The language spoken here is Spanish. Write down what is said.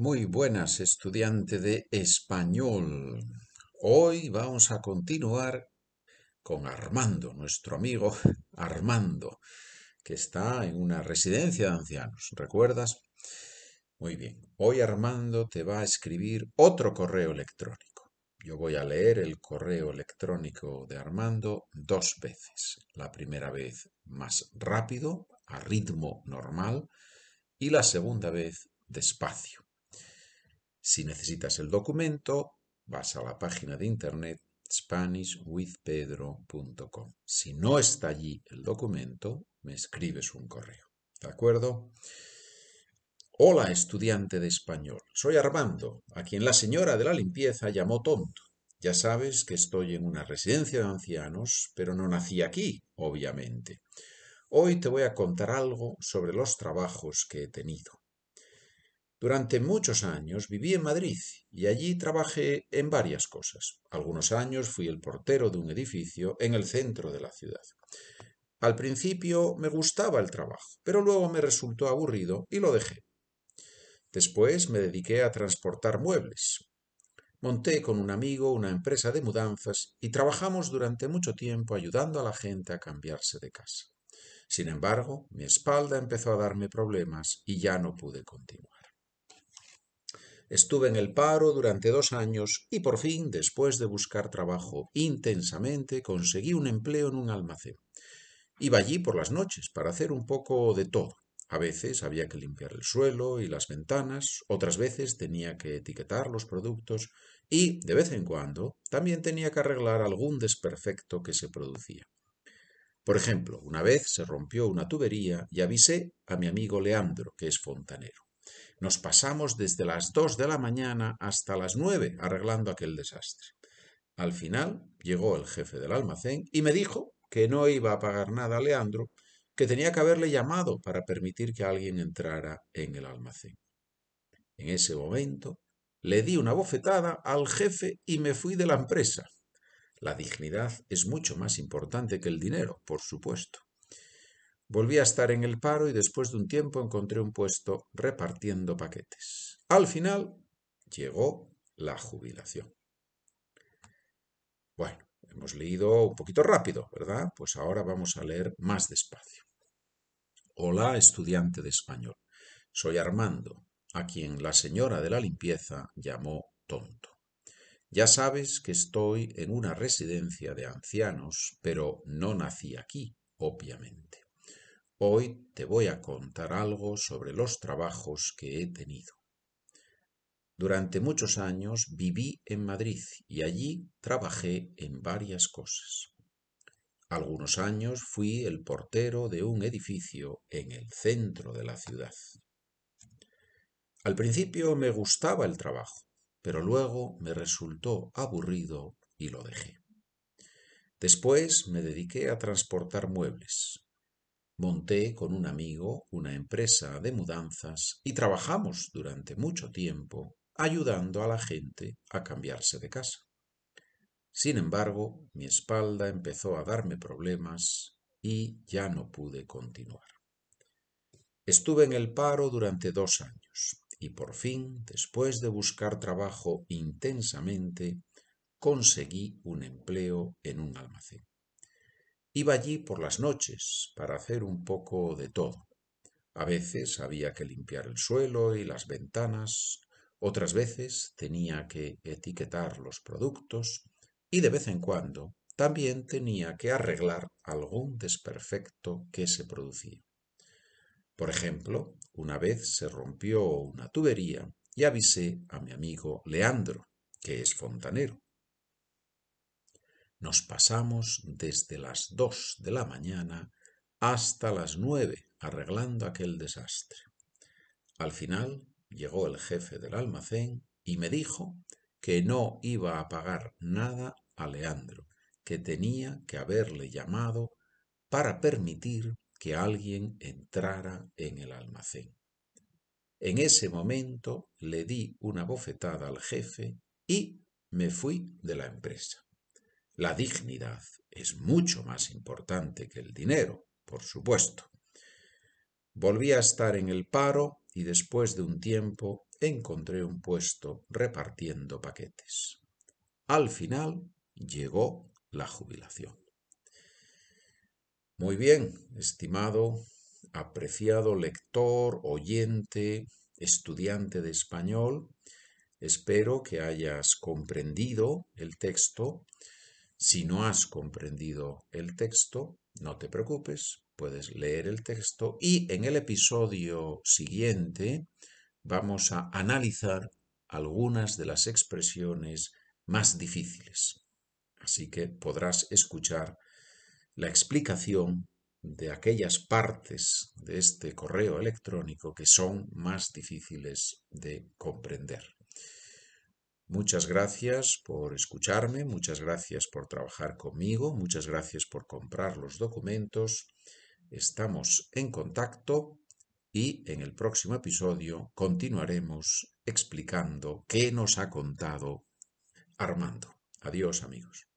Muy buenas, estudiante de español. Hoy vamos a continuar con Armando, nuestro amigo Armando, que está en una residencia de ancianos. ¿Recuerdas? Muy bien. Hoy Armando te va a escribir otro correo electrónico. Yo voy a leer el correo electrónico de Armando dos veces. La primera vez más rápido, a ritmo normal, y la segunda vez despacio. Si necesitas el documento, vas a la página de internet SpanishWithPedro.com. Si no está allí el documento, me escribes un correo. ¿De acuerdo? Hola, estudiante de español. Soy Armando, a quien la señora de la limpieza llamó tonto. Ya sabes que estoy en una residencia de ancianos, pero no nací aquí, obviamente. Hoy te voy a contar algo sobre los trabajos que he tenido. Durante muchos años viví en Madrid y allí trabajé en varias cosas. Algunos años fui el portero de un edificio en el centro de la ciudad. Al principio me gustaba el trabajo, pero luego me resultó aburrido y lo dejé. Después me dediqué a transportar muebles. Monté con un amigo una empresa de mudanzas y trabajamos durante mucho tiempo ayudando a la gente a cambiarse de casa. Sin embargo, mi espalda empezó a darme problemas y ya no pude continuar. Estuve en el paro durante dos años y por fin, después de buscar trabajo intensamente, conseguí un empleo en un almacén. Iba allí por las noches para hacer un poco de todo. A veces había que limpiar el suelo y las ventanas, otras veces tenía que etiquetar los productos y, de vez en cuando, también tenía que arreglar algún desperfecto que se producía. Por ejemplo, una vez se rompió una tubería y avisé a mi amigo Leandro, que es fontanero. Nos pasamos desde las dos de la mañana hasta las nueve arreglando aquel desastre. Al final llegó el jefe del almacén y me dijo que no iba a pagar nada a Leandro, que tenía que haberle llamado para permitir que alguien entrara en el almacén. En ese momento le di una bofetada al jefe y me fui de la empresa. La dignidad es mucho más importante que el dinero, por supuesto. Volví a estar en el paro y después de un tiempo encontré un puesto repartiendo paquetes. Al final llegó la jubilación. Bueno, hemos leído un poquito rápido, ¿verdad? Pues ahora vamos a leer más despacio. Hola, estudiante de español. Soy Armando, a quien la señora de la limpieza llamó tonto. Ya sabes que estoy en una residencia de ancianos, pero no nací aquí, obviamente. Hoy te voy a contar algo sobre los trabajos que he tenido. Durante muchos años viví en Madrid y allí trabajé en varias cosas. Algunos años fui el portero de un edificio en el centro de la ciudad. Al principio me gustaba el trabajo, pero luego me resultó aburrido y lo dejé. Después me dediqué a transportar muebles, Monté con un amigo una empresa de mudanzas y trabajamos durante mucho tiempo ayudando a la gente a cambiarse de casa. Sin embargo, mi espalda empezó a darme problemas y ya no pude continuar. Estuve en el paro durante dos años y por fin, después de buscar trabajo intensamente, conseguí un empleo en un almacén. Iba allí por las noches para hacer un poco de todo. A veces había que limpiar el suelo y las ventanas, otras veces tenía que etiquetar los productos y de vez en cuando también tenía que arreglar algún desperfecto que se producía. Por ejemplo, una vez se rompió una tubería y avisé a mi amigo Leandro, que es fontanero. Nos pasamos desde las dos de la mañana hasta las nueve arreglando aquel desastre. Al final llegó el jefe del almacén y me dijo que no iba a pagar nada a Leandro, que tenía que haberle llamado para permitir que alguien entrara en el almacén. En ese momento le di una bofetada al jefe y me fui de la empresa. La dignidad es mucho más importante que el dinero, por supuesto. Volví a estar en el paro y después de un tiempo encontré un puesto repartiendo paquetes. Al final llegó la jubilación. Muy bien, estimado, apreciado lector, oyente, estudiante de español, espero que hayas comprendido el texto. Si no has comprendido el texto, no te preocupes, puedes leer el texto y en el episodio siguiente vamos a analizar algunas de las expresiones más difíciles. Así que podrás escuchar la explicación de aquellas partes de este correo electrónico que son más difíciles de comprender. Muchas gracias por escucharme, muchas gracias por trabajar conmigo, muchas gracias por comprar los documentos. Estamos en contacto y en el próximo episodio continuaremos explicando qué nos ha contado Armando. Adiós amigos.